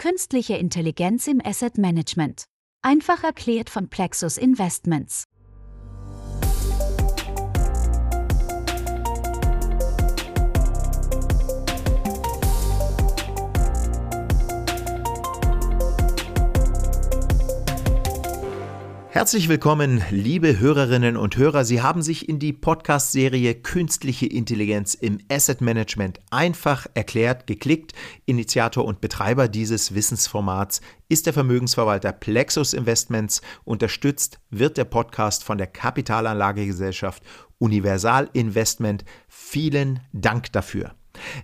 Künstliche Intelligenz im Asset Management. Einfach erklärt von Plexus Investments. Herzlich willkommen, liebe Hörerinnen und Hörer. Sie haben sich in die Podcast-Serie Künstliche Intelligenz im Asset Management einfach erklärt geklickt. Initiator und Betreiber dieses Wissensformats ist der Vermögensverwalter Plexus Investments. Unterstützt wird der Podcast von der Kapitalanlagegesellschaft Universal Investment. Vielen Dank dafür.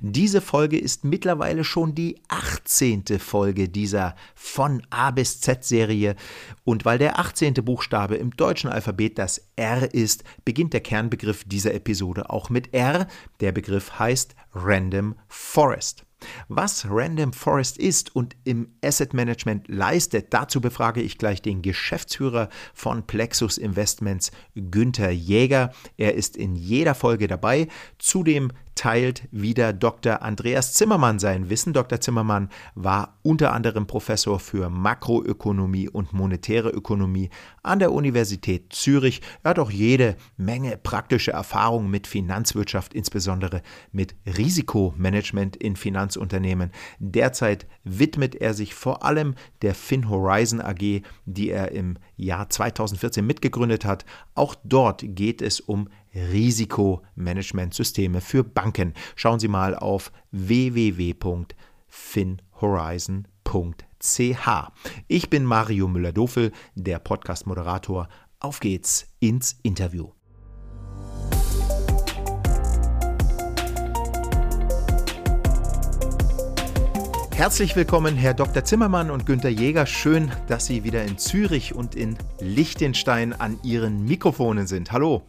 Diese Folge ist mittlerweile schon die 18. Folge dieser von A bis Z Serie und weil der 18. Buchstabe im deutschen Alphabet das R ist, beginnt der Kernbegriff dieser Episode auch mit R. Der Begriff heißt Random Forest. Was Random Forest ist und im Asset Management leistet, dazu befrage ich gleich den Geschäftsführer von Plexus Investments, Günther Jäger. Er ist in jeder Folge dabei. Zudem teilt wieder Dr. Andreas Zimmermann sein Wissen. Dr. Zimmermann war unter anderem Professor für Makroökonomie und monetäre Ökonomie an der Universität Zürich. Er hat auch jede Menge praktische Erfahrung mit Finanzwirtschaft, insbesondere mit Risikomanagement in Finanzunternehmen. Derzeit widmet er sich vor allem der FinHorizon AG, die er im Jahr 2014 mitgegründet hat. Auch dort geht es um Risikomanagementsysteme für Banken. Schauen Sie mal auf www.finhorizon.ch. Ich bin Mario Müller-Dofel, der Podcast-Moderator. Auf geht's ins Interview. Herzlich willkommen, Herr Dr. Zimmermann und Günter Jäger. Schön, dass Sie wieder in Zürich und in Liechtenstein an Ihren Mikrofonen sind. Hallo.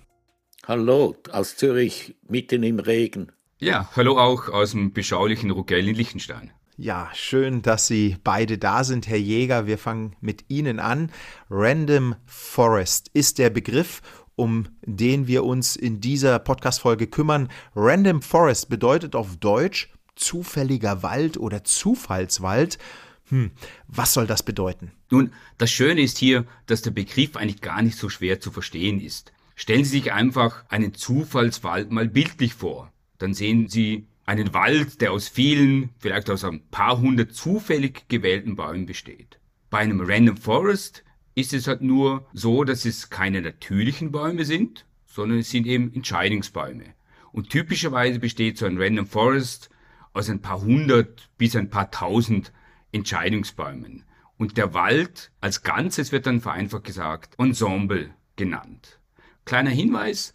Hallo, aus Zürich, mitten im Regen. Ja, hallo auch aus dem beschaulichen Rugell in Liechtenstein. Ja, schön, dass Sie beide da sind, Herr Jäger. Wir fangen mit Ihnen an. Random Forest ist der Begriff, um den wir uns in dieser Podcast-Folge kümmern. Random Forest bedeutet auf Deutsch zufälliger Wald oder Zufallswald. Hm, was soll das bedeuten? Nun, das Schöne ist hier, dass der Begriff eigentlich gar nicht so schwer zu verstehen ist. Stellen Sie sich einfach einen Zufallswald mal bildlich vor. Dann sehen Sie einen Wald, der aus vielen, vielleicht aus ein paar hundert zufällig gewählten Bäumen besteht. Bei einem Random Forest ist es halt nur so, dass es keine natürlichen Bäume sind, sondern es sind eben Entscheidungsbäume. Und typischerweise besteht so ein Random Forest aus ein paar hundert bis ein paar tausend Entscheidungsbäumen. Und der Wald als Ganzes wird dann vereinfacht gesagt Ensemble genannt. Kleiner Hinweis.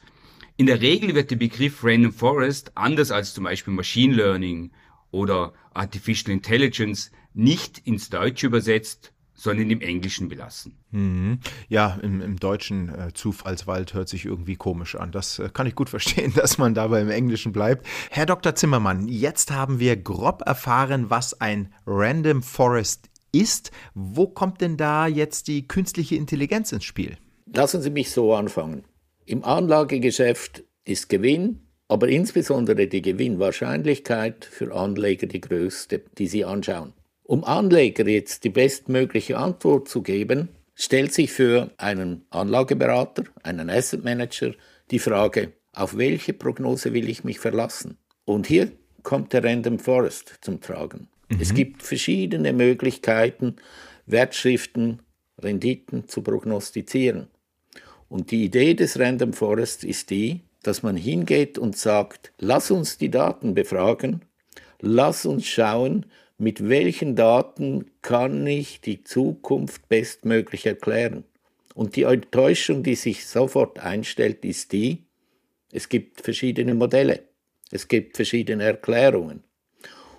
In der Regel wird der Begriff Random Forest anders als zum Beispiel Machine Learning oder Artificial Intelligence nicht ins Deutsche übersetzt, sondern im Englischen belassen. Mhm. Ja, im, im Deutschen äh, Zufallswald hört sich irgendwie komisch an. Das äh, kann ich gut verstehen, dass man dabei im Englischen bleibt. Herr Dr. Zimmermann, jetzt haben wir grob erfahren, was ein Random Forest ist. Wo kommt denn da jetzt die künstliche Intelligenz ins Spiel? Lassen Sie mich so anfangen. Im Anlagegeschäft ist Gewinn, aber insbesondere die Gewinnwahrscheinlichkeit für Anleger die größte, die Sie anschauen. Um Anleger jetzt die bestmögliche Antwort zu geben, stellt sich für einen Anlageberater, einen Asset Manager die Frage, auf welche Prognose will ich mich verlassen? Und hier kommt der Random Forest zum Tragen. Mhm. Es gibt verschiedene Möglichkeiten, Wertschriften, Renditen zu prognostizieren. Und die Idee des Random Forest ist die, dass man hingeht und sagt, lass uns die Daten befragen, lass uns schauen, mit welchen Daten kann ich die Zukunft bestmöglich erklären. Und die Enttäuschung, die sich sofort einstellt, ist die, es gibt verschiedene Modelle, es gibt verschiedene Erklärungen.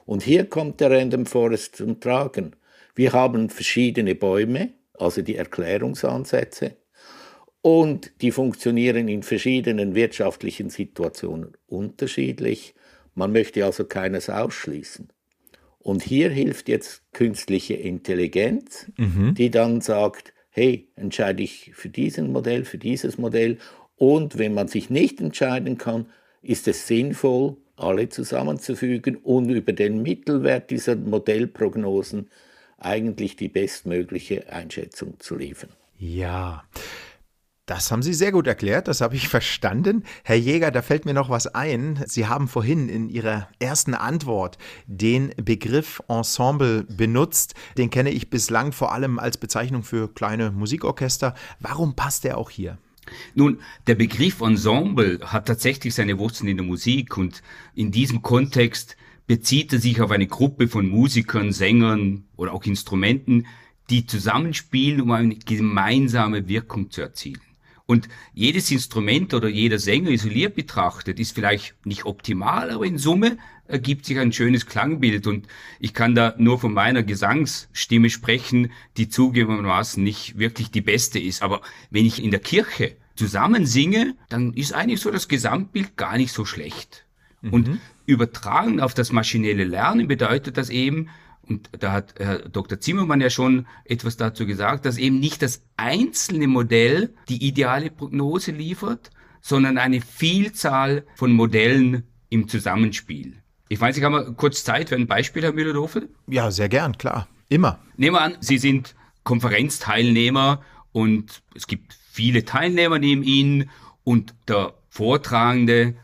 Und hier kommt der Random Forest zum Tragen. Wir haben verschiedene Bäume, also die Erklärungsansätze, und die funktionieren in verschiedenen wirtschaftlichen Situationen unterschiedlich. Man möchte also keines ausschließen. Und hier hilft jetzt künstliche Intelligenz, mhm. die dann sagt, hey, entscheide ich für diesen Modell, für dieses Modell. Und wenn man sich nicht entscheiden kann, ist es sinnvoll, alle zusammenzufügen und über den Mittelwert dieser Modellprognosen eigentlich die bestmögliche Einschätzung zu liefern. Ja. Das haben Sie sehr gut erklärt, das habe ich verstanden. Herr Jäger, da fällt mir noch was ein. Sie haben vorhin in Ihrer ersten Antwort den Begriff Ensemble benutzt. Den kenne ich bislang vor allem als Bezeichnung für kleine Musikorchester. Warum passt der auch hier? Nun, der Begriff Ensemble hat tatsächlich seine Wurzeln in der Musik und in diesem Kontext bezieht er sich auf eine Gruppe von Musikern, Sängern oder auch Instrumenten, die zusammenspielen, um eine gemeinsame Wirkung zu erzielen. Und jedes Instrument oder jeder Sänger isoliert betrachtet ist vielleicht nicht optimal, aber in Summe ergibt sich ein schönes Klangbild. Und ich kann da nur von meiner Gesangsstimme sprechen, die zugegebenermaßen nicht wirklich die beste ist. Aber wenn ich in der Kirche zusammen singe, dann ist eigentlich so das Gesamtbild gar nicht so schlecht. Mhm. Und übertragen auf das maschinelle Lernen bedeutet das eben, und da hat Herr Dr. Zimmermann ja schon etwas dazu gesagt, dass eben nicht das einzelne Modell die ideale Prognose liefert, sondern eine Vielzahl von Modellen im Zusammenspiel. Ich weiß, ich habe mal kurz Zeit für ein Beispiel, Herr Müller-Dofel. Ja, sehr gern, klar. Immer. Nehmen wir an, Sie sind Konferenzteilnehmer und es gibt viele Teilnehmer neben Ihnen und der Vortragende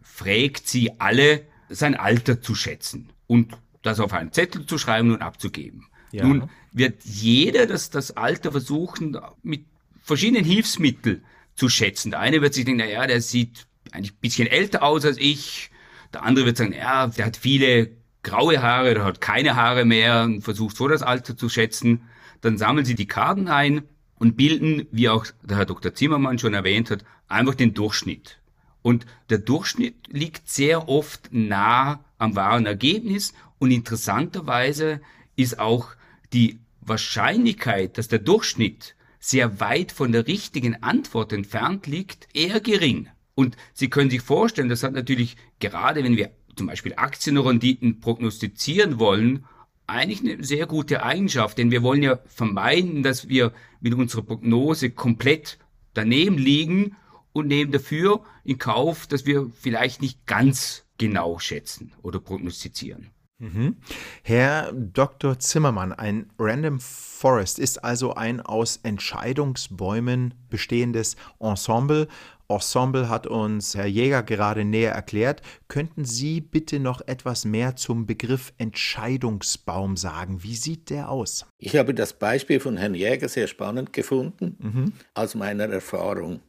fragt Sie alle, sein Alter zu schätzen. Und das auf einen Zettel zu schreiben und abzugeben. Ja. Nun wird jeder das, das Alter versuchen, mit verschiedenen Hilfsmitteln zu schätzen. Der eine wird sich denken, naja, der sieht eigentlich ein bisschen älter aus als ich. Der andere wird sagen, ja, der hat viele graue Haare, der hat keine Haare mehr und versucht so das Alter zu schätzen. Dann sammeln sie die Karten ein und bilden, wie auch der Herr Dr. Zimmermann schon erwähnt hat, einfach den Durchschnitt. Und der Durchschnitt liegt sehr oft nah am wahren Ergebnis. Und interessanterweise ist auch die Wahrscheinlichkeit, dass der Durchschnitt sehr weit von der richtigen Antwort entfernt liegt, eher gering. Und Sie können sich vorstellen, das hat natürlich gerade, wenn wir zum Beispiel Aktienrenditen prognostizieren wollen, eigentlich eine sehr gute Eigenschaft, denn wir wollen ja vermeiden, dass wir mit unserer Prognose komplett daneben liegen und nehmen dafür in Kauf, dass wir vielleicht nicht ganz genau schätzen oder prognostizieren. Mhm. Herr Dr. Zimmermann, ein Random Forest ist also ein aus Entscheidungsbäumen bestehendes Ensemble. Ensemble hat uns Herr Jäger gerade näher erklärt. Könnten Sie bitte noch etwas mehr zum Begriff Entscheidungsbaum sagen? Wie sieht der aus? Ich habe das Beispiel von Herrn Jäger sehr spannend gefunden, mhm. aus meiner Erfahrung.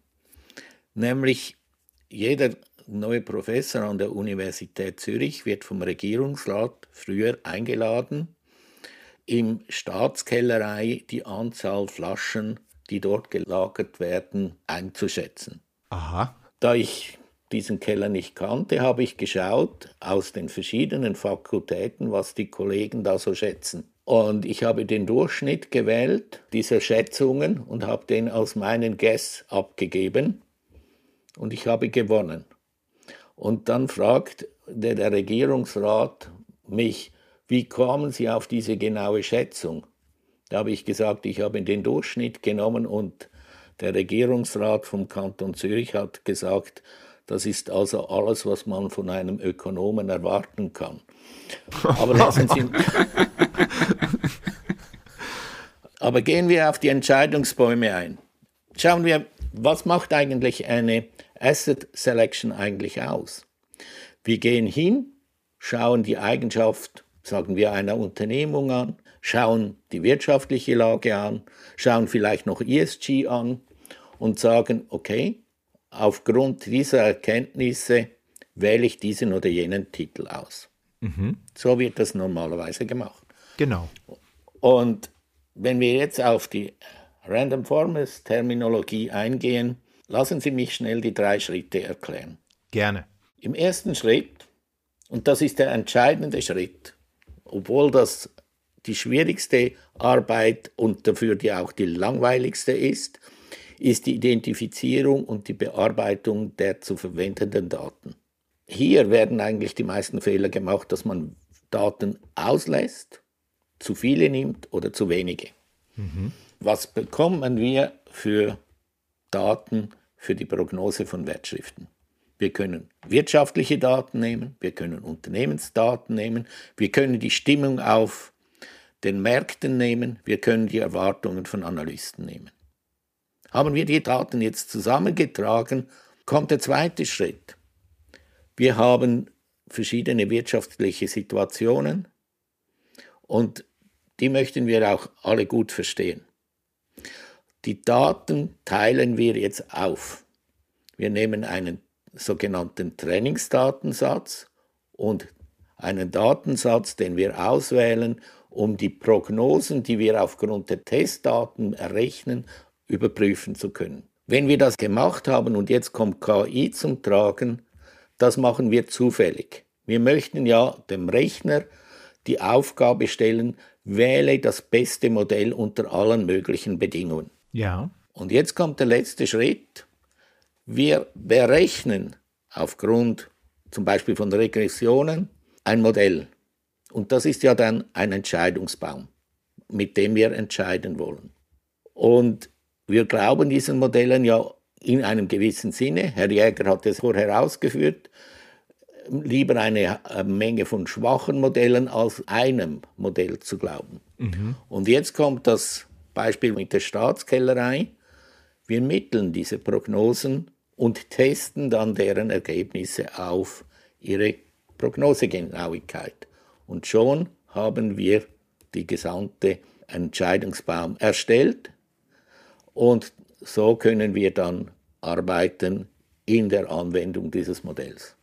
Nämlich jeder neue Professor an der Universität Zürich wird vom Regierungsrat früher eingeladen, im Staatskellerei die Anzahl Flaschen, die dort gelagert werden, einzuschätzen. Aha. Da ich diesen Keller nicht kannte, habe ich geschaut aus den verschiedenen Fakultäten, was die Kollegen da so schätzen. Und ich habe den Durchschnitt gewählt dieser Schätzungen und habe den aus meinen Guess abgegeben und ich habe gewonnen. Und dann fragt der, der Regierungsrat mich, wie kamen Sie auf diese genaue Schätzung? Da habe ich gesagt, ich habe den Durchschnitt genommen und der Regierungsrat vom Kanton Zürich hat gesagt, das ist also alles, was man von einem Ökonomen erwarten kann. Aber lassen Sie. Aber gehen wir auf die Entscheidungsbäume ein. Schauen wir, was macht eigentlich eine Asset Selection eigentlich aus? Wir gehen hin, schauen die Eigenschaft, sagen wir, einer Unternehmung an, schauen die wirtschaftliche Lage an, schauen vielleicht noch ESG an und sagen, okay, aufgrund dieser Erkenntnisse wähle ich diesen oder jenen Titel aus. Mhm. So wird das normalerweise gemacht. Genau. Und wenn wir jetzt auf die Random Forest Terminologie eingehen, Lassen Sie mich schnell die drei Schritte erklären. Gerne. Im ersten Schritt, und das ist der entscheidende Schritt, obwohl das die schwierigste Arbeit und dafür die auch die langweiligste ist, ist die Identifizierung und die Bearbeitung der zu verwendenden Daten. Hier werden eigentlich die meisten Fehler gemacht, dass man Daten auslässt, zu viele nimmt oder zu wenige. Mhm. Was bekommen wir für Daten für die Prognose von Wertschriften. Wir können wirtschaftliche Daten nehmen, wir können Unternehmensdaten nehmen, wir können die Stimmung auf den Märkten nehmen, wir können die Erwartungen von Analysten nehmen. Haben wir die Daten jetzt zusammengetragen, kommt der zweite Schritt. Wir haben verschiedene wirtschaftliche Situationen und die möchten wir auch alle gut verstehen. Die Daten teilen wir jetzt auf. Wir nehmen einen sogenannten Trainingsdatensatz und einen Datensatz, den wir auswählen, um die Prognosen, die wir aufgrund der Testdaten errechnen, überprüfen zu können. Wenn wir das gemacht haben und jetzt kommt KI zum Tragen, das machen wir zufällig. Wir möchten ja dem Rechner die Aufgabe stellen, wähle das beste Modell unter allen möglichen Bedingungen. Ja. Und jetzt kommt der letzte Schritt. Wir berechnen aufgrund zum Beispiel von Regressionen ein Modell. Und das ist ja dann ein Entscheidungsbaum, mit dem wir entscheiden wollen. Und wir glauben diesen Modellen ja in einem gewissen Sinne. Herr Jäger hat es vorher ausgeführt. Lieber eine äh, Menge von schwachen Modellen als einem Modell zu glauben. Mhm. Und jetzt kommt das Beispiel mit der Staatskellerei. Wir mitteln diese Prognosen und testen dann deren Ergebnisse auf ihre Prognosegenauigkeit. Und schon haben wir die gesamte Entscheidungsbaum erstellt und so können wir dann arbeiten in der Anwendung dieses Modells.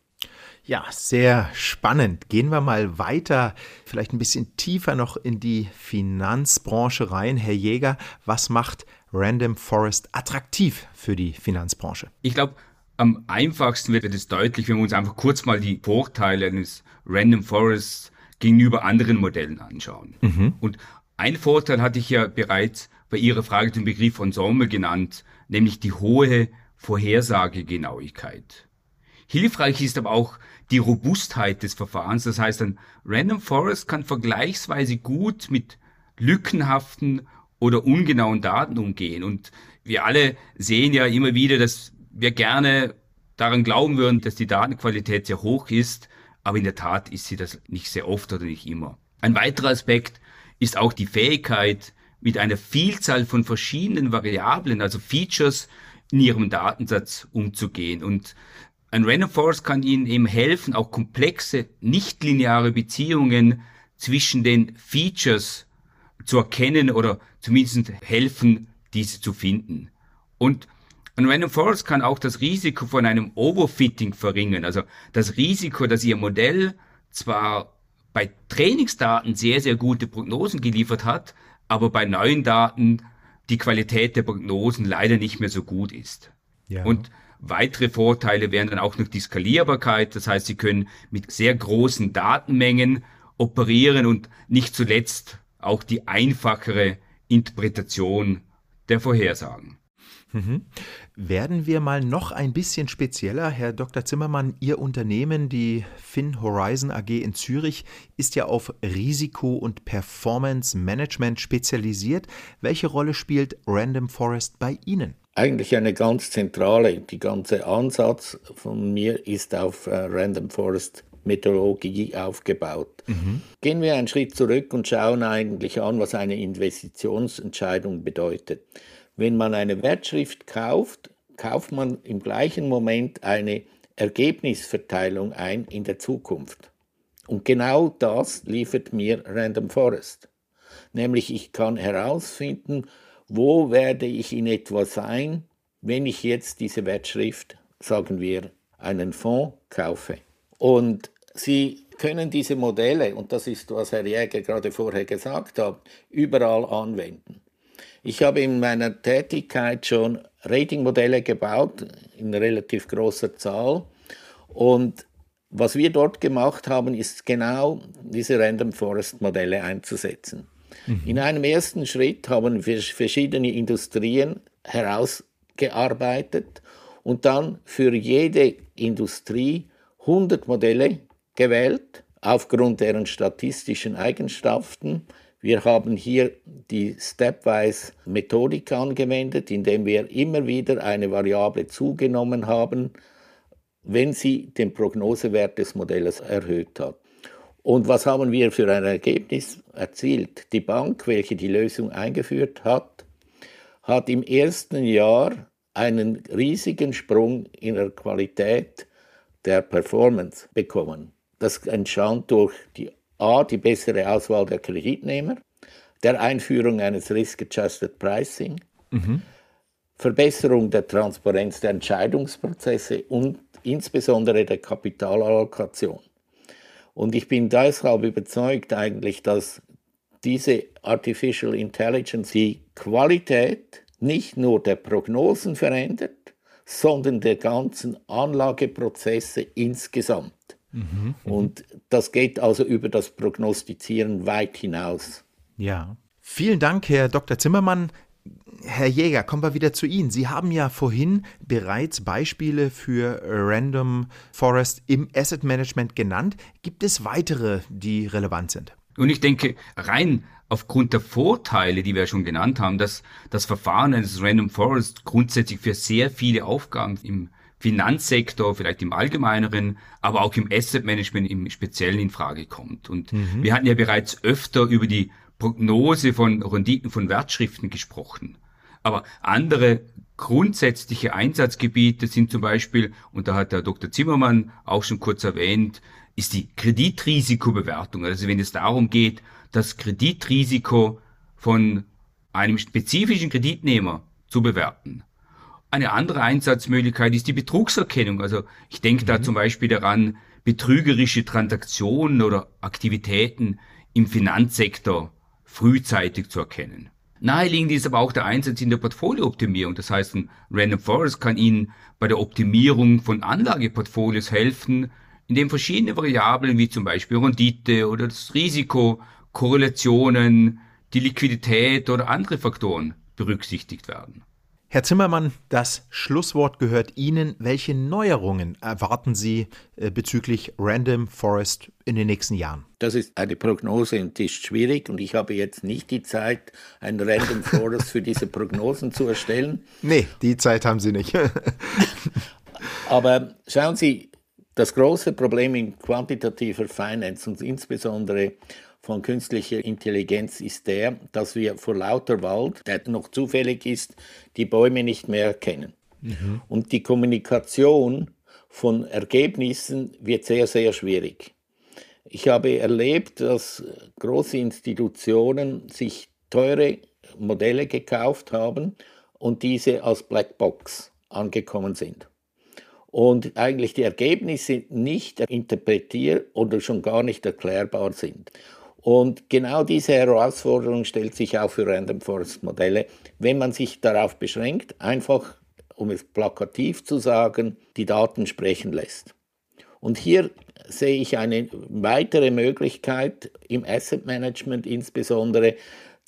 Ja, sehr spannend. Gehen wir mal weiter, vielleicht ein bisschen tiefer noch in die Finanzbranche rein. Herr Jäger, was macht Random Forest attraktiv für die Finanzbranche? Ich glaube, am einfachsten wird es deutlich, wenn wir uns einfach kurz mal die Vorteile eines Random Forests gegenüber anderen Modellen anschauen. Mhm. Und ein Vorteil hatte ich ja bereits bei Ihrer Frage den Begriff Ensemble genannt, nämlich die hohe Vorhersagegenauigkeit. Hilfreich ist aber auch die Robustheit des Verfahrens. Das heißt, ein Random Forest kann vergleichsweise gut mit lückenhaften oder ungenauen Daten umgehen. Und wir alle sehen ja immer wieder, dass wir gerne daran glauben würden, dass die Datenqualität sehr hoch ist, aber in der Tat ist sie das nicht sehr oft oder nicht immer. Ein weiterer Aspekt ist auch die Fähigkeit, mit einer Vielzahl von verschiedenen Variablen, also Features in ihrem Datensatz umzugehen. Und ein Random Forest kann Ihnen eben helfen, auch komplexe, nichtlineare Beziehungen zwischen den Features zu erkennen oder zumindest helfen, diese zu finden. Und ein Random Forest kann auch das Risiko von einem Overfitting verringern, also das Risiko, dass Ihr Modell zwar bei Trainingsdaten sehr, sehr gute Prognosen geliefert hat, aber bei neuen Daten die Qualität der Prognosen leider nicht mehr so gut ist. Ja. Und weitere Vorteile wären dann auch noch die Skalierbarkeit, das heißt, Sie können mit sehr großen Datenmengen operieren und nicht zuletzt auch die einfachere Interpretation der Vorhersagen. Mhm. Werden wir mal noch ein bisschen spezieller. Herr Dr. Zimmermann, Ihr Unternehmen, die Fin Horizon AG in Zürich, ist ja auf Risiko- und Performance Management spezialisiert. Welche Rolle spielt Random Forest bei Ihnen? Eigentlich eine ganz zentrale. Die ganze Ansatz von mir ist auf äh, Random Forest Methodologie aufgebaut. Mhm. Gehen wir einen Schritt zurück und schauen eigentlich an, was eine Investitionsentscheidung bedeutet. Wenn man eine Wertschrift kauft, kauft man im gleichen Moment eine Ergebnisverteilung ein in der Zukunft. Und genau das liefert mir Random Forest. Nämlich ich kann herausfinden, wo werde ich in etwa sein, wenn ich jetzt diese Wertschrift, sagen wir, einen Fonds kaufe. Und Sie können diese Modelle, und das ist, was Herr Jäger gerade vorher gesagt hat, überall anwenden. Ich habe in meiner Tätigkeit schon Ratingmodelle gebaut, in relativ großer Zahl. Und was wir dort gemacht haben, ist genau diese Random Forest Modelle einzusetzen. Mhm. In einem ersten Schritt haben wir verschiedene Industrien herausgearbeitet und dann für jede Industrie 100 Modelle gewählt, aufgrund deren statistischen Eigenschaften, wir haben hier die Stepwise Methodik angewendet, indem wir immer wieder eine Variable zugenommen haben, wenn sie den Prognosewert des Modells erhöht hat. Und was haben wir für ein Ergebnis erzielt? Die Bank, welche die Lösung eingeführt hat, hat im ersten Jahr einen riesigen Sprung in der Qualität der Performance bekommen. Das entstand durch die A, die bessere Auswahl der Kreditnehmer, der Einführung eines Risk-Adjusted Pricing, mhm. Verbesserung der Transparenz der Entscheidungsprozesse und insbesondere der Kapitalallokation. Und ich bin deshalb überzeugt eigentlich, dass diese Artificial Intelligence die Qualität nicht nur der Prognosen verändert, sondern der ganzen Anlageprozesse insgesamt. Mhm, Und das geht also über das Prognostizieren weit hinaus. Ja. Vielen Dank, Herr Dr. Zimmermann. Herr Jäger, kommen wir wieder zu Ihnen. Sie haben ja vorhin bereits Beispiele für Random Forest im Asset Management genannt. Gibt es weitere, die relevant sind? Und ich denke, rein aufgrund der Vorteile, die wir schon genannt haben, dass das Verfahren eines Random Forest grundsätzlich für sehr viele Aufgaben im Finanzsektor, vielleicht im Allgemeineren, aber auch im Asset Management im Speziellen in Frage kommt. Und mhm. wir hatten ja bereits öfter über die Prognose von Renditen von Wertschriften gesprochen. Aber andere grundsätzliche Einsatzgebiete sind zum Beispiel, und da hat der Dr. Zimmermann auch schon kurz erwähnt, ist die Kreditrisikobewertung. Also wenn es darum geht, das Kreditrisiko von einem spezifischen Kreditnehmer zu bewerten. Eine andere Einsatzmöglichkeit ist die Betrugserkennung. Also ich denke mhm. da zum Beispiel daran, betrügerische Transaktionen oder Aktivitäten im Finanzsektor frühzeitig zu erkennen. Naheliegend ist aber auch der Einsatz in der Portfoliooptimierung. Das heißt, ein Random Forest kann Ihnen bei der Optimierung von Anlageportfolios helfen, indem verschiedene Variablen wie zum Beispiel Rendite oder das Risiko, Korrelationen, die Liquidität oder andere Faktoren berücksichtigt werden. Herr Zimmermann, das Schlusswort gehört Ihnen. Welche Neuerungen erwarten Sie äh, bezüglich Random Forest in den nächsten Jahren? Das ist eine Prognose und die ist schwierig und ich habe jetzt nicht die Zeit, ein Random Forest für diese Prognosen zu erstellen. Nee, die Zeit haben Sie nicht. Aber schauen Sie, das große Problem in quantitativer Finance und insbesondere von künstlicher Intelligenz ist der, dass wir vor lauter Wald, der noch zufällig ist, die Bäume nicht mehr erkennen. Mhm. Und die Kommunikation von Ergebnissen wird sehr, sehr schwierig. Ich habe erlebt, dass große Institutionen sich teure Modelle gekauft haben und diese als Blackbox angekommen sind. Und eigentlich die Ergebnisse nicht interpretiert oder schon gar nicht erklärbar sind. Und genau diese Herausforderung stellt sich auch für Random Forest Modelle, wenn man sich darauf beschränkt, einfach, um es plakativ zu sagen, die Daten sprechen lässt. Und hier sehe ich eine weitere Möglichkeit im Asset Management, insbesondere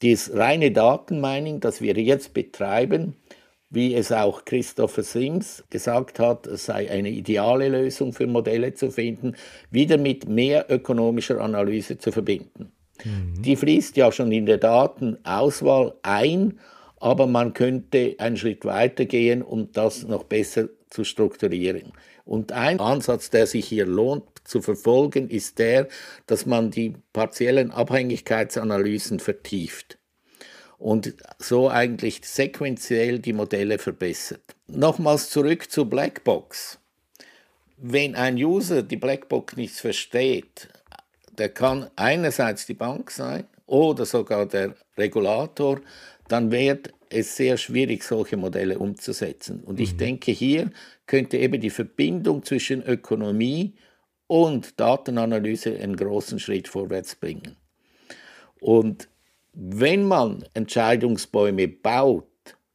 das reine Datenmining, das wir jetzt betreiben, wie es auch Christopher Sims gesagt hat, es sei eine ideale Lösung für Modelle zu finden, wieder mit mehr ökonomischer Analyse zu verbinden. Mhm. Die fließt ja schon in der Datenauswahl ein, aber man könnte einen Schritt weiter gehen, um das noch besser zu strukturieren. Und ein Ansatz, der sich hier lohnt zu verfolgen, ist der, dass man die partiellen Abhängigkeitsanalysen vertieft und so eigentlich sequenziell die Modelle verbessert. Nochmals zurück zu Blackbox. Wenn ein User die Blackbox nicht versteht, der kann einerseits die Bank sein oder sogar der Regulator, dann wird es sehr schwierig, solche Modelle umzusetzen. Und ich mhm. denke, hier könnte eben die Verbindung zwischen Ökonomie und Datenanalyse einen großen Schritt vorwärts bringen. Und wenn man Entscheidungsbäume baut,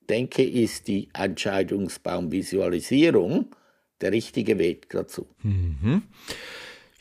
denke ich, ist die Entscheidungsbaumvisualisierung der richtige Weg dazu. Mhm.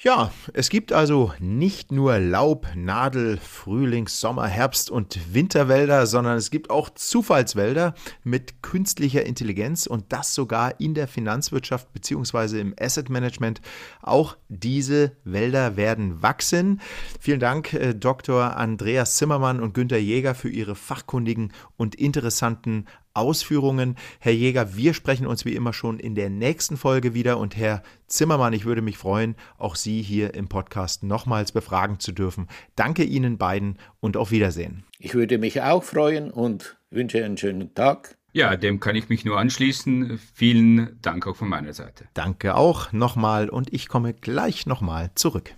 Ja, es gibt also nicht nur Laub, Nadel, Frühlings-, Sommer-, Herbst- und Winterwälder, sondern es gibt auch Zufallswälder mit künstlicher Intelligenz und das sogar in der Finanzwirtschaft bzw. im Asset Management. Auch diese Wälder werden wachsen. Vielen Dank, äh, Dr. Andreas Zimmermann und Günter Jäger, für Ihre fachkundigen und interessanten Ausführungen. Herr Jäger, wir sprechen uns wie immer schon in der nächsten Folge wieder und Herr Zimmermann, ich würde mich freuen, auch Sie hier im Podcast nochmals befragen zu dürfen. Danke Ihnen beiden und auf Wiedersehen. Ich würde mich auch freuen und wünsche einen schönen Tag. Ja, dem kann ich mich nur anschließen. Vielen Dank auch von meiner Seite. Danke auch nochmal und ich komme gleich nochmal zurück.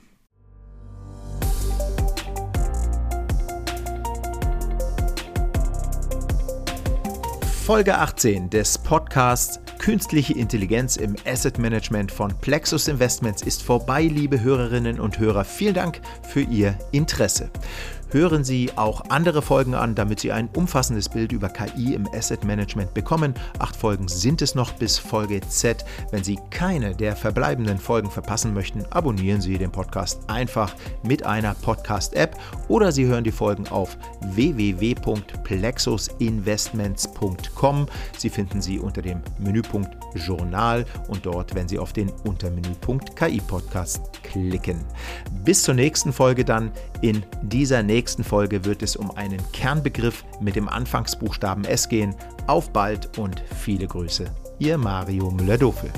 Folge 18 des Podcasts Künstliche Intelligenz im Asset Management von Plexus Investments ist vorbei, liebe Hörerinnen und Hörer. Vielen Dank für Ihr Interesse. Hören Sie auch andere Folgen an, damit Sie ein umfassendes Bild über KI im Asset Management bekommen. Acht Folgen sind es noch bis Folge Z. Wenn Sie keine der verbleibenden Folgen verpassen möchten, abonnieren Sie den Podcast einfach mit einer Podcast-App oder Sie hören die Folgen auf www.plexusinvestments.com. Sie finden sie unter dem Menüpunkt Journal und dort, wenn Sie auf den Untermenüpunkt KI Podcast klicken. Bis zur nächsten Folge dann. In dieser nächsten nächsten Folge wird es um einen Kernbegriff mit dem Anfangsbuchstaben S gehen. Auf bald und viele Grüße. Ihr Mario Müller-Dofel.